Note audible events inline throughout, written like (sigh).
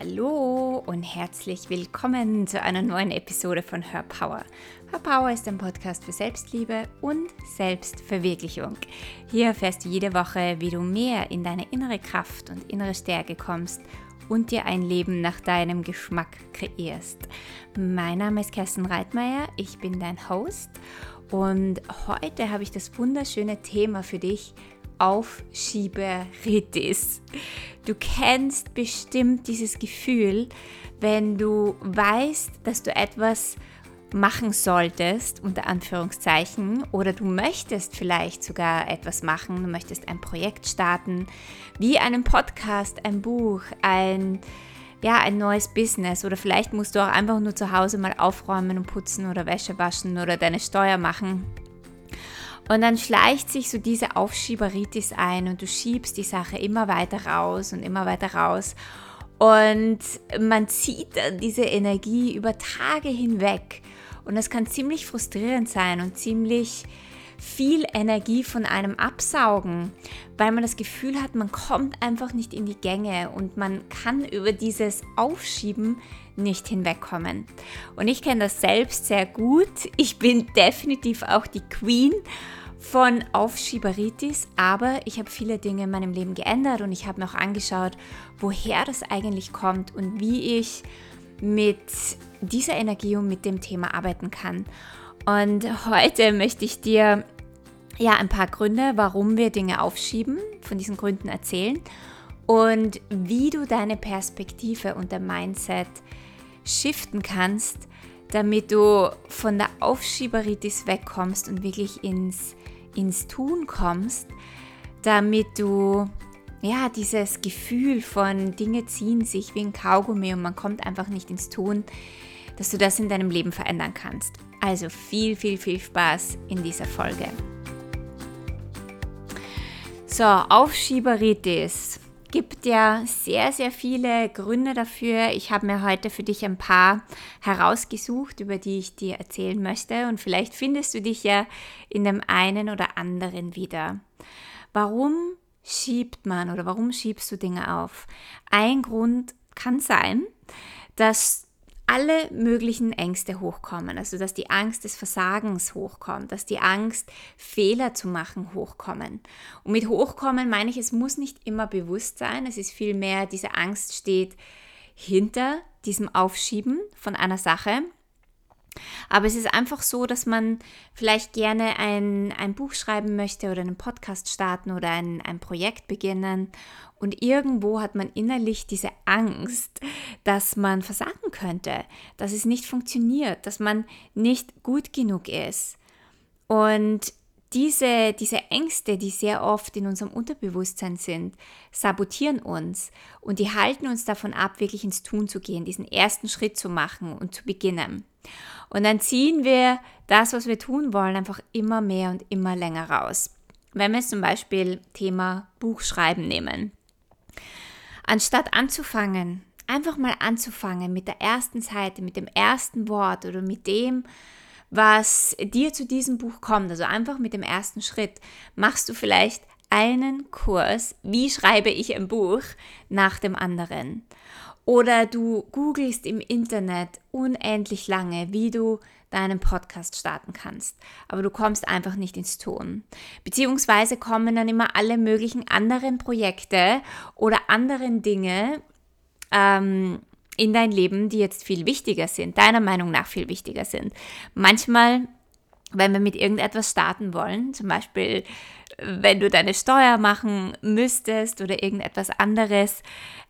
Hallo und herzlich willkommen zu einer neuen Episode von Her Power. Her Power ist ein Podcast für Selbstliebe und Selbstverwirklichung. Hier erfährst du jede Woche, wie du mehr in deine innere Kraft und innere Stärke kommst und dir ein Leben nach deinem Geschmack kreierst. Mein Name ist Kerstin Reitmeier, ich bin dein Host und heute habe ich das wunderschöne Thema für dich, Aufschieberitis. Du kennst bestimmt dieses Gefühl, wenn du weißt, dass du etwas machen solltest, unter Anführungszeichen, oder du möchtest vielleicht sogar etwas machen, du möchtest ein Projekt starten, wie einen Podcast, ein Buch, ein, ja, ein neues Business oder vielleicht musst du auch einfach nur zu Hause mal aufräumen und putzen oder Wäsche waschen oder deine Steuer machen und dann schleicht sich so diese Aufschieberitis ein und du schiebst die Sache immer weiter raus und immer weiter raus. Und man zieht dann diese Energie über Tage hinweg. Und das kann ziemlich frustrierend sein und ziemlich viel Energie von einem absaugen, weil man das Gefühl hat, man kommt einfach nicht in die Gänge und man kann über dieses Aufschieben nicht hinwegkommen. Und ich kenne das selbst sehr gut. Ich bin definitiv auch die Queen von Aufschieberitis, aber ich habe viele Dinge in meinem Leben geändert und ich habe mir auch angeschaut, woher das eigentlich kommt und wie ich mit dieser Energie und mit dem Thema arbeiten kann. Und heute möchte ich dir ja ein paar Gründe, warum wir Dinge aufschieben, von diesen Gründen erzählen und wie du deine Perspektive und der Mindset shiften kannst, damit du von der Aufschieberitis wegkommst und wirklich ins ins Tun kommst, damit du ja dieses Gefühl von Dinge ziehen sich wie ein Kaugummi und man kommt einfach nicht ins Tun, dass du das in deinem Leben verändern kannst. Also viel, viel, viel Spaß in dieser Folge. So, Aufschieberitis gibt ja sehr, sehr viele Gründe dafür. Ich habe mir heute für dich ein paar herausgesucht, über die ich dir erzählen möchte. Und vielleicht findest du dich ja in dem einen oder anderen wieder. Warum schiebt man oder warum schiebst du Dinge auf? Ein Grund kann sein, dass alle möglichen Ängste hochkommen. Also dass die Angst des Versagens hochkommt, dass die Angst, Fehler zu machen, hochkommen. Und mit hochkommen meine ich, es muss nicht immer bewusst sein. Es ist vielmehr, diese Angst steht hinter diesem Aufschieben von einer Sache. Aber es ist einfach so, dass man vielleicht gerne ein, ein Buch schreiben möchte oder einen Podcast starten oder ein, ein Projekt beginnen. Und irgendwo hat man innerlich diese Angst, dass man versagen könnte, dass es nicht funktioniert, dass man nicht gut genug ist. Und diese, diese Ängste, die sehr oft in unserem Unterbewusstsein sind, sabotieren uns und die halten uns davon ab, wirklich ins Tun zu gehen, diesen ersten Schritt zu machen und zu beginnen. Und dann ziehen wir das, was wir tun wollen, einfach immer mehr und immer länger raus. Wenn wir jetzt zum Beispiel Thema Buchschreiben nehmen. Anstatt anzufangen, einfach mal anzufangen mit der ersten Seite, mit dem ersten Wort oder mit dem, was dir zu diesem Buch kommt, also einfach mit dem ersten Schritt, machst du vielleicht einen Kurs, wie schreibe ich ein Buch, nach dem anderen. Oder du googelst im Internet unendlich lange, wie du deinen Podcast starten kannst. Aber du kommst einfach nicht ins Tun. Beziehungsweise kommen dann immer alle möglichen anderen Projekte oder anderen Dinge ähm, in dein Leben, die jetzt viel wichtiger sind, deiner Meinung nach viel wichtiger sind. Manchmal wenn wir mit irgendetwas starten wollen, zum Beispiel wenn du deine Steuer machen müsstest oder irgendetwas anderes,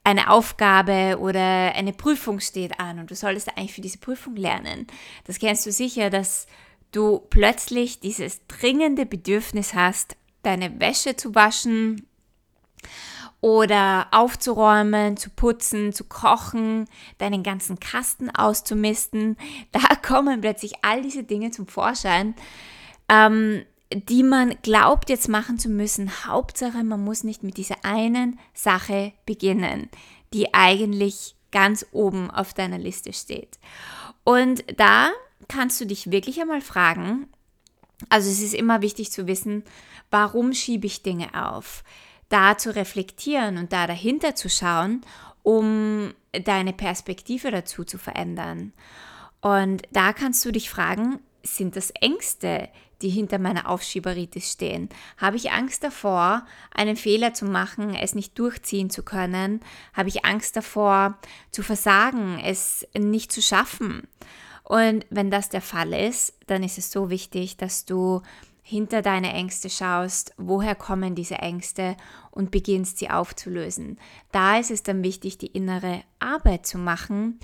eine Aufgabe oder eine Prüfung steht an und du solltest eigentlich für diese Prüfung lernen. Das kennst du sicher, dass du plötzlich dieses dringende Bedürfnis hast, deine Wäsche zu waschen oder aufzuräumen, zu putzen, zu kochen, deinen ganzen Kasten auszumisten. (laughs) Da kommen plötzlich all diese Dinge zum Vorschein, ähm, die man glaubt jetzt machen zu müssen. Hauptsache, man muss nicht mit dieser einen Sache beginnen, die eigentlich ganz oben auf deiner Liste steht. Und da kannst du dich wirklich einmal fragen, also es ist immer wichtig zu wissen, warum schiebe ich Dinge auf? Da zu reflektieren und da dahinter zu schauen, um deine Perspektive dazu zu verändern. Und da kannst du dich fragen, sind das Ängste, die hinter meiner Aufschieberitis stehen? Habe ich Angst davor, einen Fehler zu machen, es nicht durchziehen zu können? Habe ich Angst davor, zu versagen, es nicht zu schaffen? Und wenn das der Fall ist, dann ist es so wichtig, dass du hinter deine Ängste schaust, woher kommen diese Ängste und beginnst sie aufzulösen. Da ist es dann wichtig, die innere Arbeit zu machen,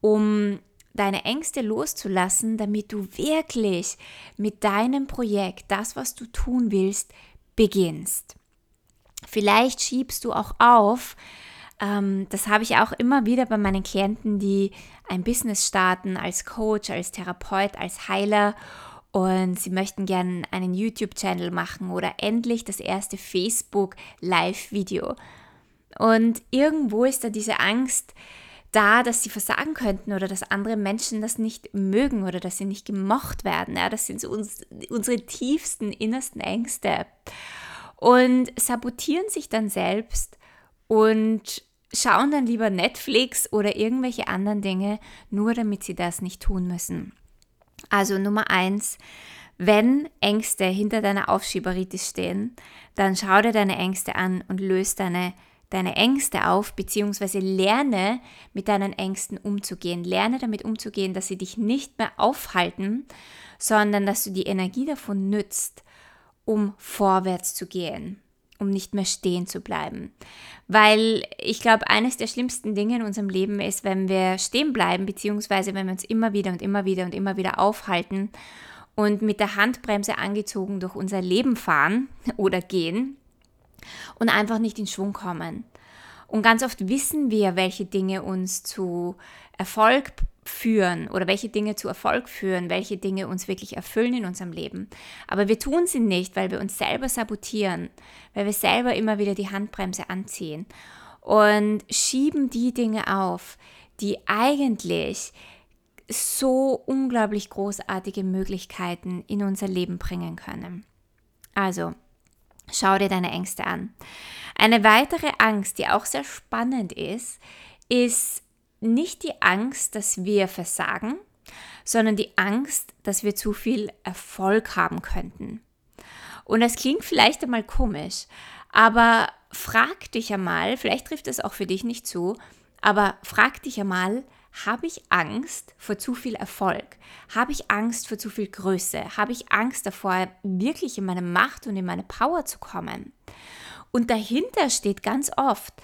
um deine Ängste loszulassen, damit du wirklich mit deinem Projekt, das, was du tun willst, beginnst. Vielleicht schiebst du auch auf, ähm, das habe ich auch immer wieder bei meinen Klienten, die ein Business starten als Coach, als Therapeut, als Heiler und sie möchten gerne einen YouTube-Channel machen oder endlich das erste Facebook-Live-Video. Und irgendwo ist da diese Angst, da, dass sie versagen könnten oder dass andere Menschen das nicht mögen oder dass sie nicht gemocht werden. Ja, das sind so uns, unsere tiefsten, innersten Ängste. Und sabotieren sich dann selbst und schauen dann lieber Netflix oder irgendwelche anderen Dinge, nur damit sie das nicht tun müssen. Also Nummer eins, wenn Ängste hinter deiner Aufschieberitis stehen, dann schau dir deine Ängste an und löst deine deine Ängste auf, beziehungsweise lerne mit deinen Ängsten umzugehen. Lerne damit umzugehen, dass sie dich nicht mehr aufhalten, sondern dass du die Energie davon nützt, um vorwärts zu gehen, um nicht mehr stehen zu bleiben. Weil ich glaube, eines der schlimmsten Dinge in unserem Leben ist, wenn wir stehen bleiben, beziehungsweise wenn wir uns immer wieder und immer wieder und immer wieder aufhalten und mit der Handbremse angezogen durch unser Leben fahren (laughs) oder gehen und einfach nicht in Schwung kommen. Und ganz oft wissen wir, welche Dinge uns zu Erfolg führen oder welche Dinge zu Erfolg führen, welche Dinge uns wirklich erfüllen in unserem Leben. Aber wir tun sie nicht, weil wir uns selber sabotieren, weil wir selber immer wieder die Handbremse anziehen und schieben die Dinge auf, die eigentlich so unglaublich großartige Möglichkeiten in unser Leben bringen können. Also, Schau dir deine Ängste an. Eine weitere Angst, die auch sehr spannend ist, ist nicht die Angst, dass wir versagen, sondern die Angst, dass wir zu viel Erfolg haben könnten. Und das klingt vielleicht einmal komisch, aber frag dich einmal, vielleicht trifft es auch für dich nicht zu, aber frag dich einmal, habe ich Angst vor zu viel Erfolg? Habe ich Angst vor zu viel Größe? Habe ich Angst davor, wirklich in meine Macht und in meine Power zu kommen? Und dahinter steht ganz oft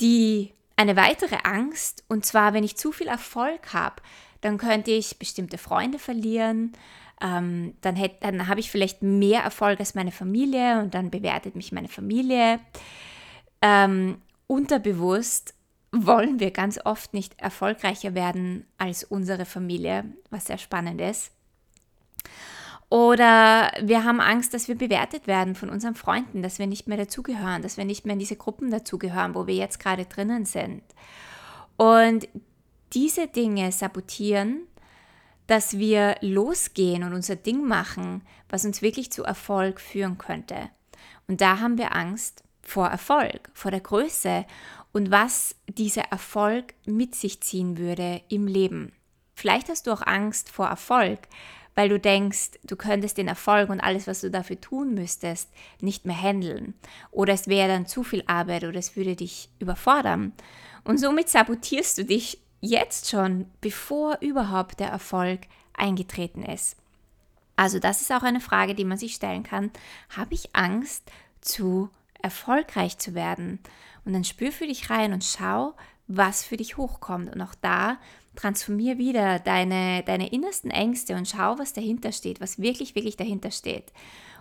die eine weitere Angst, und zwar, wenn ich zu viel Erfolg habe, dann könnte ich bestimmte Freunde verlieren, ähm, dann, dann habe ich vielleicht mehr Erfolg als meine Familie und dann bewertet mich meine Familie. Ähm, unterbewusst wollen wir ganz oft nicht erfolgreicher werden als unsere Familie, was sehr spannend ist. Oder wir haben Angst, dass wir bewertet werden von unseren Freunden, dass wir nicht mehr dazugehören, dass wir nicht mehr in diese Gruppen dazugehören, wo wir jetzt gerade drinnen sind. Und diese Dinge sabotieren, dass wir losgehen und unser Ding machen, was uns wirklich zu Erfolg führen könnte. Und da haben wir Angst vor Erfolg, vor der Größe und was dieser Erfolg mit sich ziehen würde im Leben. Vielleicht hast du auch Angst vor Erfolg, weil du denkst, du könntest den Erfolg und alles, was du dafür tun müsstest, nicht mehr handeln. Oder es wäre dann zu viel Arbeit oder es würde dich überfordern. Und somit sabotierst du dich jetzt schon, bevor überhaupt der Erfolg eingetreten ist. Also das ist auch eine Frage, die man sich stellen kann. Habe ich Angst zu erfolgreich zu werden? Und dann spür für dich rein und schau, was für dich hochkommt. Und auch da transformier wieder deine, deine innersten Ängste und schau, was dahinter steht, was wirklich, wirklich dahinter steht.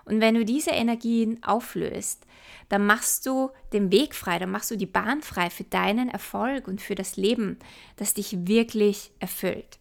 Und wenn du diese Energien auflöst, dann machst du den Weg frei, dann machst du die Bahn frei für deinen Erfolg und für das Leben, das dich wirklich erfüllt.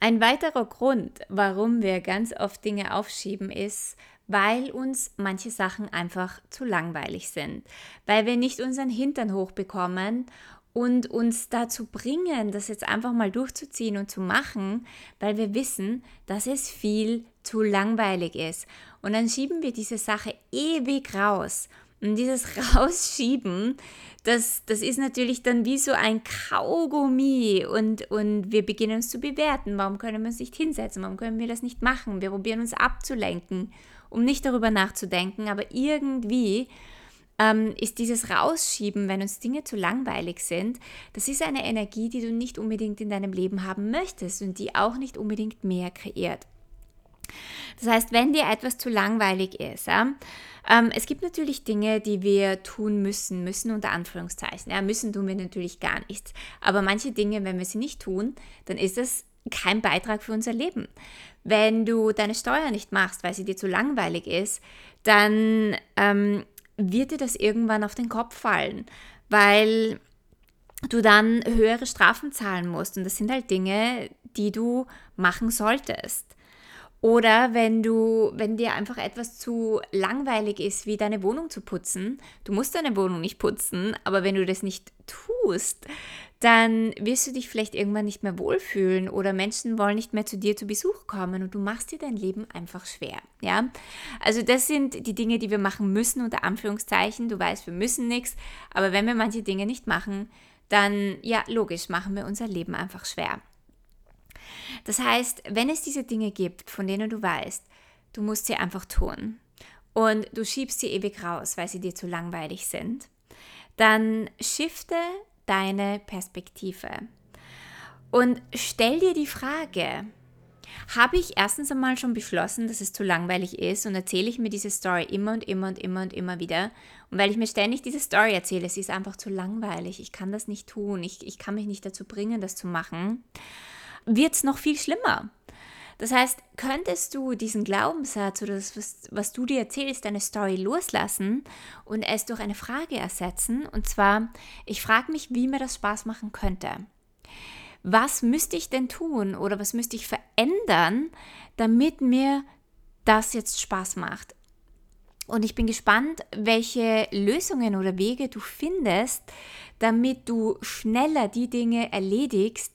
Ein weiterer Grund, warum wir ganz oft Dinge aufschieben, ist, weil uns manche Sachen einfach zu langweilig sind, weil wir nicht unseren Hintern hochbekommen und uns dazu bringen, das jetzt einfach mal durchzuziehen und zu machen, weil wir wissen, dass es viel zu langweilig ist. Und dann schieben wir diese Sache ewig raus Und dieses (laughs) Rausschieben, das, das ist natürlich dann wie so ein Kaugummi und, und wir beginnen uns zu bewerten. Warum können wir uns nicht hinsetzen? Warum können wir das nicht machen? Wir probieren uns abzulenken, um nicht darüber nachzudenken, aber irgendwie ähm, ist dieses Rausschieben, wenn uns Dinge zu langweilig sind, das ist eine Energie, die du nicht unbedingt in deinem Leben haben möchtest und die auch nicht unbedingt mehr kreiert. Das heißt, wenn dir etwas zu langweilig ist, ja, ähm, es gibt natürlich Dinge, die wir tun müssen, müssen unter Anführungszeichen. Ja, müssen tun wir natürlich gar nichts. Aber manche Dinge, wenn wir sie nicht tun, dann ist es kein Beitrag für unser Leben. Wenn du deine Steuer nicht machst, weil sie dir zu langweilig ist, dann ähm, wird dir das irgendwann auf den Kopf fallen, weil du dann höhere Strafen zahlen musst. Und das sind halt Dinge, die du machen solltest. Oder wenn du, wenn dir einfach etwas zu langweilig ist, wie deine Wohnung zu putzen, du musst deine Wohnung nicht putzen, aber wenn du das nicht tust, dann wirst du dich vielleicht irgendwann nicht mehr wohlfühlen oder Menschen wollen nicht mehr zu dir zu Besuch kommen und du machst dir dein Leben einfach schwer. Ja, also das sind die Dinge, die wir machen müssen unter Anführungszeichen. Du weißt, wir müssen nichts, aber wenn wir manche Dinge nicht machen, dann ja logisch machen wir unser Leben einfach schwer. Das heißt, wenn es diese Dinge gibt, von denen du weißt, du musst sie einfach tun und du schiebst sie ewig raus, weil sie dir zu langweilig sind, dann shifte deine Perspektive. Und stell dir die Frage, habe ich erstens einmal schon beschlossen, dass es zu langweilig ist und erzähle ich mir diese Story immer und immer und immer und immer wieder. Und weil ich mir ständig diese Story erzähle, sie ist einfach zu langweilig, ich kann das nicht tun, ich, ich kann mich nicht dazu bringen, das zu machen, wird es noch viel schlimmer. Das heißt, könntest du diesen Glaubenssatz oder das, was, was du dir erzählst, deine Story loslassen und es durch eine Frage ersetzen? Und zwar, ich frage mich, wie mir das Spaß machen könnte. Was müsste ich denn tun oder was müsste ich verändern, damit mir das jetzt Spaß macht? Und ich bin gespannt, welche Lösungen oder Wege du findest, damit du schneller die Dinge erledigst,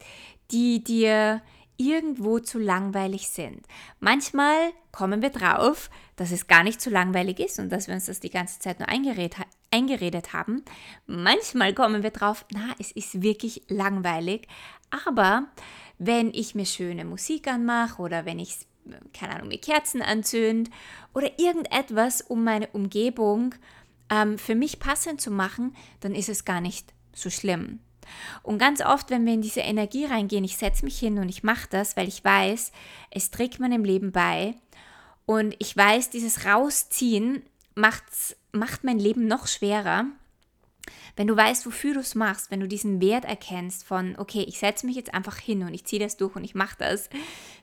die dir irgendwo zu langweilig sind. Manchmal kommen wir drauf, dass es gar nicht zu langweilig ist und dass wir uns das die ganze Zeit nur eingeredet, eingeredet haben. Manchmal kommen wir drauf, na, es ist wirklich langweilig. Aber wenn ich mir schöne Musik anmache oder wenn ich, keine Ahnung, mir Kerzen anzünde oder irgendetwas, um meine Umgebung ähm, für mich passend zu machen, dann ist es gar nicht so schlimm. Und ganz oft, wenn wir in diese Energie reingehen, ich setze mich hin und ich mache das, weil ich weiß, es trägt meinem Leben bei. Und ich weiß, dieses Rausziehen macht's, macht mein Leben noch schwerer. Wenn du weißt, wofür du es machst, wenn du diesen Wert erkennst von, okay, ich setze mich jetzt einfach hin und ich ziehe das durch und ich mache das,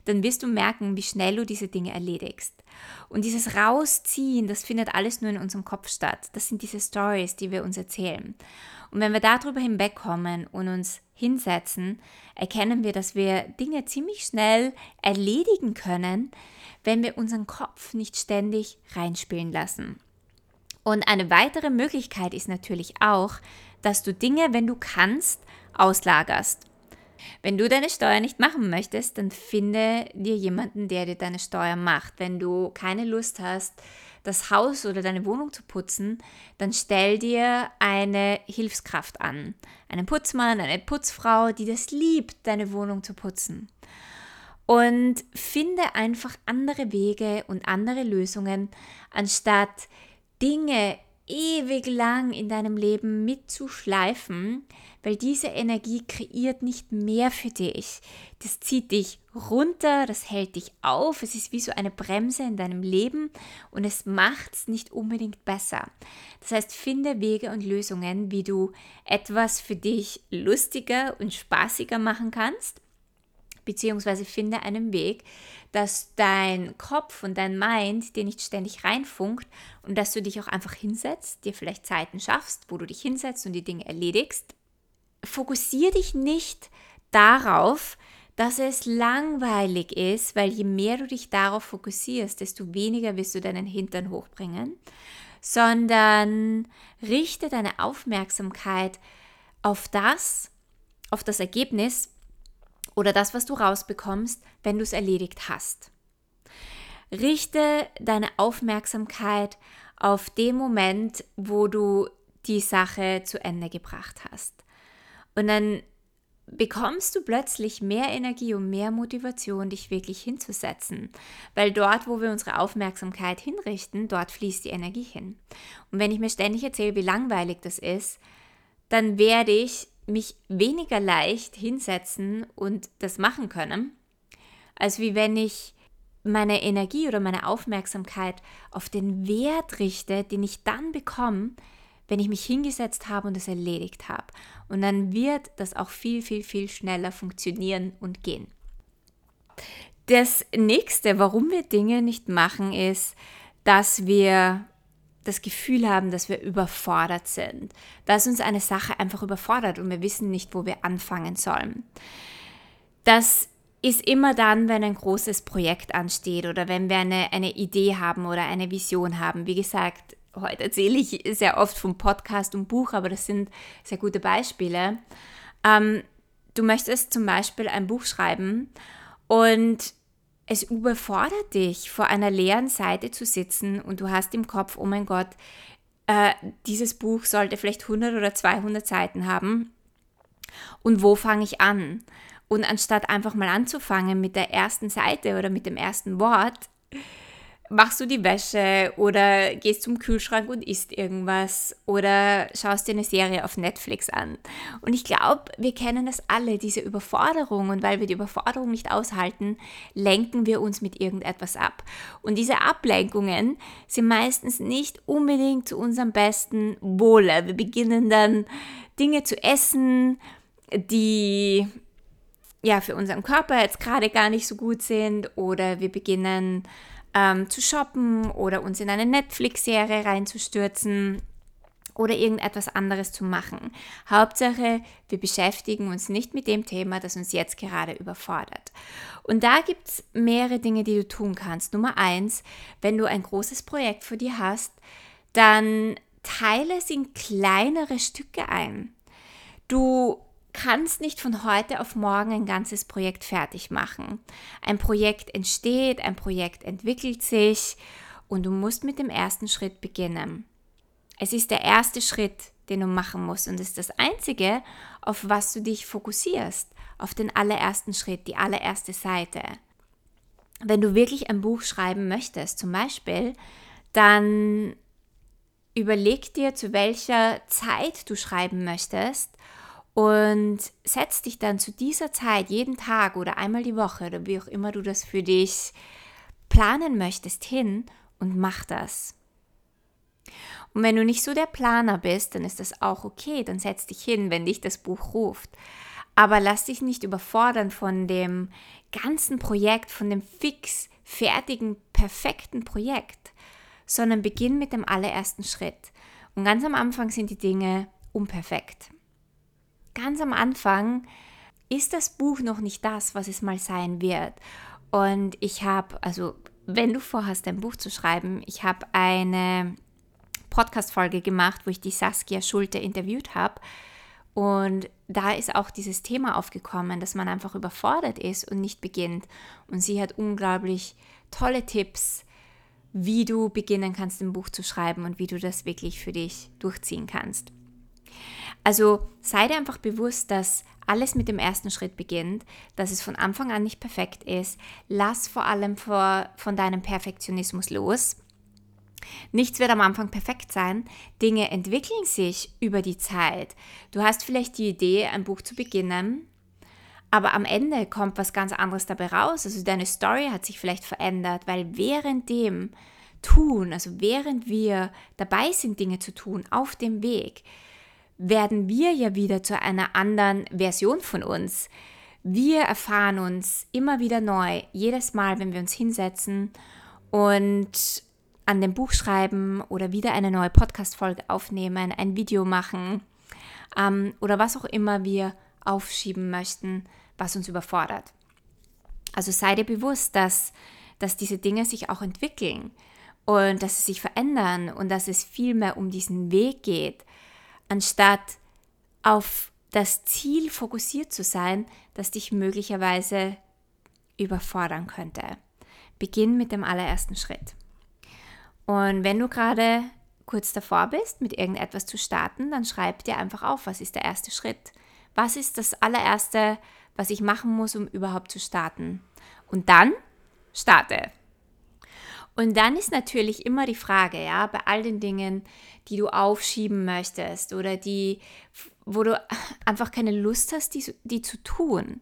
dann wirst du merken, wie schnell du diese Dinge erledigst. Und dieses Rausziehen, das findet alles nur in unserem Kopf statt. Das sind diese Stories, die wir uns erzählen. Und wenn wir darüber hinwegkommen und uns hinsetzen, erkennen wir, dass wir Dinge ziemlich schnell erledigen können, wenn wir unseren Kopf nicht ständig reinspielen lassen. Und eine weitere Möglichkeit ist natürlich auch, dass du Dinge, wenn du kannst, auslagerst. Wenn du deine Steuer nicht machen möchtest, dann finde dir jemanden, der dir deine Steuer macht. Wenn du keine Lust hast, das Haus oder deine Wohnung zu putzen, dann stell dir eine Hilfskraft an. Einen Putzmann, eine Putzfrau, die das liebt, deine Wohnung zu putzen. Und finde einfach andere Wege und andere Lösungen, anstatt Dinge ewig lang in deinem Leben mitzuschleifen, weil diese Energie kreiert nicht mehr für dich. Das zieht dich runter, das hält dich auf, es ist wie so eine Bremse in deinem Leben und es macht es nicht unbedingt besser. Das heißt, finde Wege und Lösungen, wie du etwas für dich lustiger und spaßiger machen kannst beziehungsweise finde einen Weg, dass dein Kopf und dein Mind dir nicht ständig reinfunkt und dass du dich auch einfach hinsetzt, dir vielleicht Zeiten schaffst, wo du dich hinsetzt und die Dinge erledigst. Fokussiere dich nicht darauf, dass es langweilig ist, weil je mehr du dich darauf fokussierst, desto weniger wirst du deinen Hintern hochbringen, sondern richte deine Aufmerksamkeit auf das, auf das Ergebnis, oder das, was du rausbekommst, wenn du es erledigt hast. Richte deine Aufmerksamkeit auf den Moment, wo du die Sache zu Ende gebracht hast. Und dann bekommst du plötzlich mehr Energie und mehr Motivation, dich wirklich hinzusetzen. Weil dort, wo wir unsere Aufmerksamkeit hinrichten, dort fließt die Energie hin. Und wenn ich mir ständig erzähle, wie langweilig das ist, dann werde ich mich weniger leicht hinsetzen und das machen können, als wie wenn ich meine Energie oder meine Aufmerksamkeit auf den Wert richte, den ich dann bekomme, wenn ich mich hingesetzt habe und es erledigt habe. Und dann wird das auch viel, viel, viel schneller funktionieren und gehen. Das nächste, warum wir Dinge nicht machen, ist, dass wir das Gefühl haben, dass wir überfordert sind, dass uns eine Sache einfach überfordert und wir wissen nicht, wo wir anfangen sollen. Das ist immer dann, wenn ein großes Projekt ansteht oder wenn wir eine, eine Idee haben oder eine Vision haben. Wie gesagt, heute erzähle ich sehr oft vom Podcast und Buch, aber das sind sehr gute Beispiele. Ähm, du möchtest zum Beispiel ein Buch schreiben und es überfordert dich, vor einer leeren Seite zu sitzen und du hast im Kopf, oh mein Gott, äh, dieses Buch sollte vielleicht 100 oder 200 Seiten haben. Und wo fange ich an? Und anstatt einfach mal anzufangen mit der ersten Seite oder mit dem ersten Wort, machst du die Wäsche oder gehst zum Kühlschrank und isst irgendwas oder schaust dir eine Serie auf Netflix an. Und ich glaube, wir kennen das alle, diese Überforderung. Und weil wir die Überforderung nicht aushalten, lenken wir uns mit irgendetwas ab. Und diese Ablenkungen sind meistens nicht unbedingt zu unserem besten Wohle. Wir beginnen dann Dinge zu essen, die ja für unseren Körper jetzt gerade gar nicht so gut sind oder wir beginnen ähm, zu shoppen oder uns in eine Netflix-Serie reinzustürzen oder irgendetwas anderes zu machen. Hauptsache, wir beschäftigen uns nicht mit dem Thema, das uns jetzt gerade überfordert. Und da gibt es mehrere Dinge, die du tun kannst. Nummer eins, wenn du ein großes Projekt vor dir hast, dann teile es in kleinere Stücke ein. Du kannst nicht von heute auf morgen ein ganzes Projekt fertig machen. Ein Projekt entsteht, ein Projekt entwickelt sich und du musst mit dem ersten Schritt beginnen. Es ist der erste Schritt, den du machen musst und ist das Einzige, auf was du dich fokussierst, auf den allerersten Schritt, die allererste Seite. Wenn du wirklich ein Buch schreiben möchtest, zum Beispiel, dann überleg dir, zu welcher Zeit du schreiben möchtest und setz dich dann zu dieser Zeit jeden Tag oder einmal die Woche oder wie auch immer du das für dich planen möchtest hin und mach das. Und wenn du nicht so der Planer bist, dann ist das auch okay, dann setz dich hin, wenn dich das Buch ruft. Aber lass dich nicht überfordern von dem ganzen Projekt, von dem fix, fertigen, perfekten Projekt, sondern beginn mit dem allerersten Schritt. Und ganz am Anfang sind die Dinge unperfekt ganz am Anfang ist das Buch noch nicht das, was es mal sein wird. Und ich habe, also wenn du vorhast, ein Buch zu schreiben, ich habe eine Podcast-Folge gemacht, wo ich die Saskia Schulte interviewt habe. Und da ist auch dieses Thema aufgekommen, dass man einfach überfordert ist und nicht beginnt. Und sie hat unglaublich tolle Tipps, wie du beginnen kannst, ein Buch zu schreiben und wie du das wirklich für dich durchziehen kannst. Also sei dir einfach bewusst, dass alles mit dem ersten Schritt beginnt, dass es von Anfang an nicht perfekt ist. Lass vor allem vor, von deinem Perfektionismus los. Nichts wird am Anfang perfekt sein. Dinge entwickeln sich über die Zeit. Du hast vielleicht die Idee, ein Buch zu beginnen, aber am Ende kommt was ganz anderes dabei raus. Also deine Story hat sich vielleicht verändert, weil während dem Tun, also während wir dabei sind, Dinge zu tun, auf dem Weg, werden wir ja wieder zu einer anderen Version von uns. Wir erfahren uns immer wieder neu, jedes Mal, wenn wir uns hinsetzen und an dem Buch schreiben oder wieder eine neue Podcast-Folge aufnehmen, ein Video machen ähm, oder was auch immer wir aufschieben möchten, was uns überfordert. Also sei dir bewusst, dass, dass diese Dinge sich auch entwickeln und dass sie sich verändern und dass es viel mehr um diesen Weg geht, anstatt auf das Ziel fokussiert zu sein, das dich möglicherweise überfordern könnte. Beginn mit dem allerersten Schritt. Und wenn du gerade kurz davor bist, mit irgendetwas zu starten, dann schreib dir einfach auf, was ist der erste Schritt? Was ist das allererste, was ich machen muss, um überhaupt zu starten? Und dann starte. Und dann ist natürlich immer die Frage, ja, bei all den Dingen, die du aufschieben möchtest oder die, wo du (laughs) einfach keine Lust hast, die, die zu tun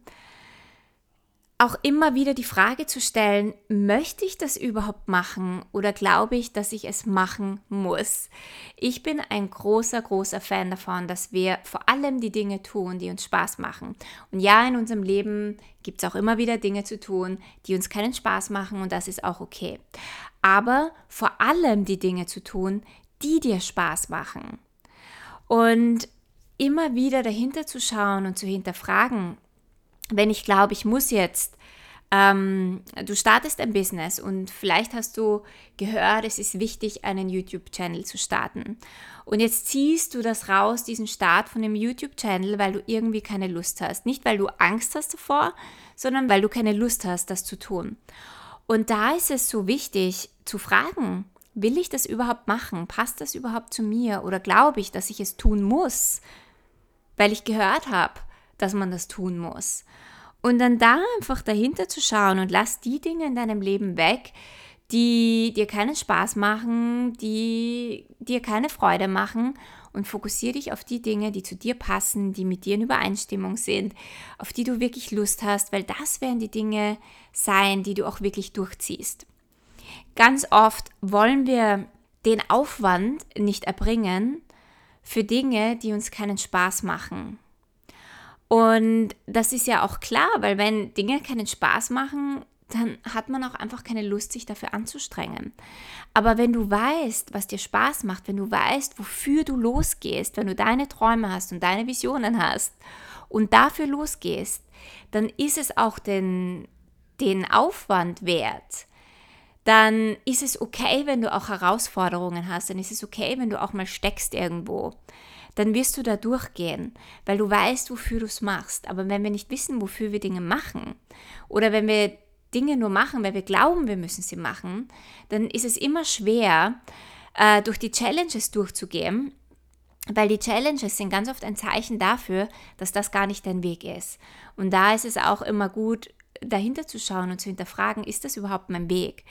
auch immer wieder die Frage zu stellen, möchte ich das überhaupt machen oder glaube ich, dass ich es machen muss? Ich bin ein großer, großer Fan davon, dass wir vor allem die Dinge tun, die uns Spaß machen. Und ja, in unserem Leben gibt es auch immer wieder Dinge zu tun, die uns keinen Spaß machen und das ist auch okay. Aber vor allem die Dinge zu tun, die dir Spaß machen. Und immer wieder dahinter zu schauen und zu hinterfragen, wenn ich glaube, ich muss jetzt, ähm, du startest ein Business und vielleicht hast du gehört, es ist wichtig, einen YouTube-Channel zu starten. Und jetzt ziehst du das raus, diesen Start von dem YouTube-Channel, weil du irgendwie keine Lust hast. Nicht, weil du Angst hast davor, sondern weil du keine Lust hast, das zu tun. Und da ist es so wichtig zu fragen, will ich das überhaupt machen? Passt das überhaupt zu mir? Oder glaube ich, dass ich es tun muss, weil ich gehört habe, dass man das tun muss. Und dann da einfach dahinter zu schauen und lass die Dinge in deinem Leben weg, die dir keinen Spaß machen, die dir keine Freude machen und fokussiere dich auf die Dinge, die zu dir passen, die mit dir in Übereinstimmung sind, auf die du wirklich Lust hast, weil das werden die Dinge sein, die du auch wirklich durchziehst. Ganz oft wollen wir den Aufwand nicht erbringen für Dinge, die uns keinen Spaß machen. Und das ist ja auch klar, weil wenn Dinge keinen Spaß machen, dann hat man auch einfach keine Lust, sich dafür anzustrengen. Aber wenn du weißt, was dir Spaß macht, wenn du weißt, wofür du losgehst, wenn du deine Träume hast und deine Visionen hast und dafür losgehst, dann ist es auch den, den Aufwand wert. Dann ist es okay, wenn du auch Herausforderungen hast, dann ist es okay, wenn du auch mal steckst irgendwo dann wirst du da durchgehen, weil du weißt, wofür du es machst. Aber wenn wir nicht wissen, wofür wir Dinge machen, oder wenn wir Dinge nur machen, weil wir glauben, wir müssen sie machen, dann ist es immer schwer, äh, durch die Challenges durchzugehen, weil die Challenges sind ganz oft ein Zeichen dafür, dass das gar nicht dein Weg ist. Und da ist es auch immer gut, dahinter zu schauen und zu hinterfragen, ist das überhaupt mein Weg?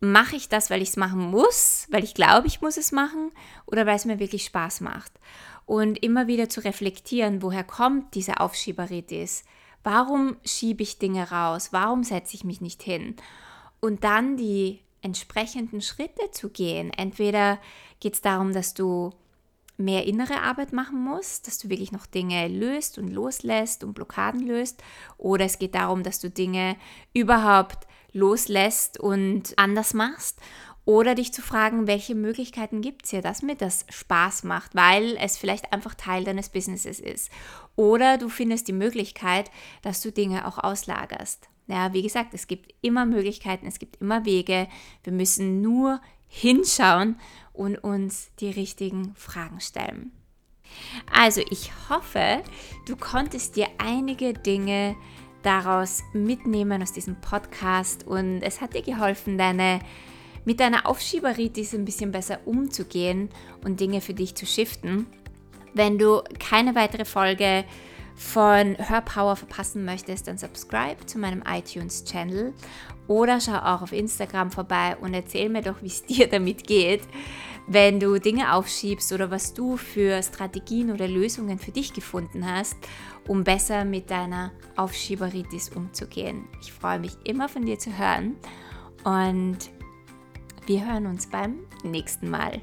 Mache ich das, weil ich es machen muss, weil ich glaube, ich muss es machen oder weil es mir wirklich Spaß macht. Und immer wieder zu reflektieren, woher kommt diese Aufschieberitis? Warum schiebe ich Dinge raus? Warum setze ich mich nicht hin? Und dann die entsprechenden Schritte zu gehen. Entweder geht es darum, dass du mehr innere Arbeit machen musst, dass du wirklich noch Dinge löst und loslässt und Blockaden löst, oder es geht darum, dass du Dinge überhaupt loslässt und anders machst. Oder dich zu fragen, welche Möglichkeiten gibt es hier, dass mir das Spaß macht, weil es vielleicht einfach Teil deines Businesses ist. Oder du findest die Möglichkeit, dass du Dinge auch auslagerst. Ja, wie gesagt, es gibt immer Möglichkeiten, es gibt immer Wege. Wir müssen nur hinschauen und uns die richtigen Fragen stellen. Also ich hoffe, du konntest dir einige Dinge daraus mitnehmen aus diesem Podcast und es hat dir geholfen, deine mit deiner Aufschieberitis ein bisschen besser umzugehen und Dinge für dich zu shiften. Wenn du keine weitere Folge von Hörpower verpassen möchtest, dann subscribe zu meinem iTunes-Channel oder schau auch auf Instagram vorbei und erzähl mir doch, wie es (laughs) dir damit geht, wenn du Dinge aufschiebst oder was du für Strategien oder Lösungen für dich gefunden hast, um besser mit deiner Aufschieberitis umzugehen. Ich freue mich immer von dir zu hören und wir hören uns beim nächsten Mal.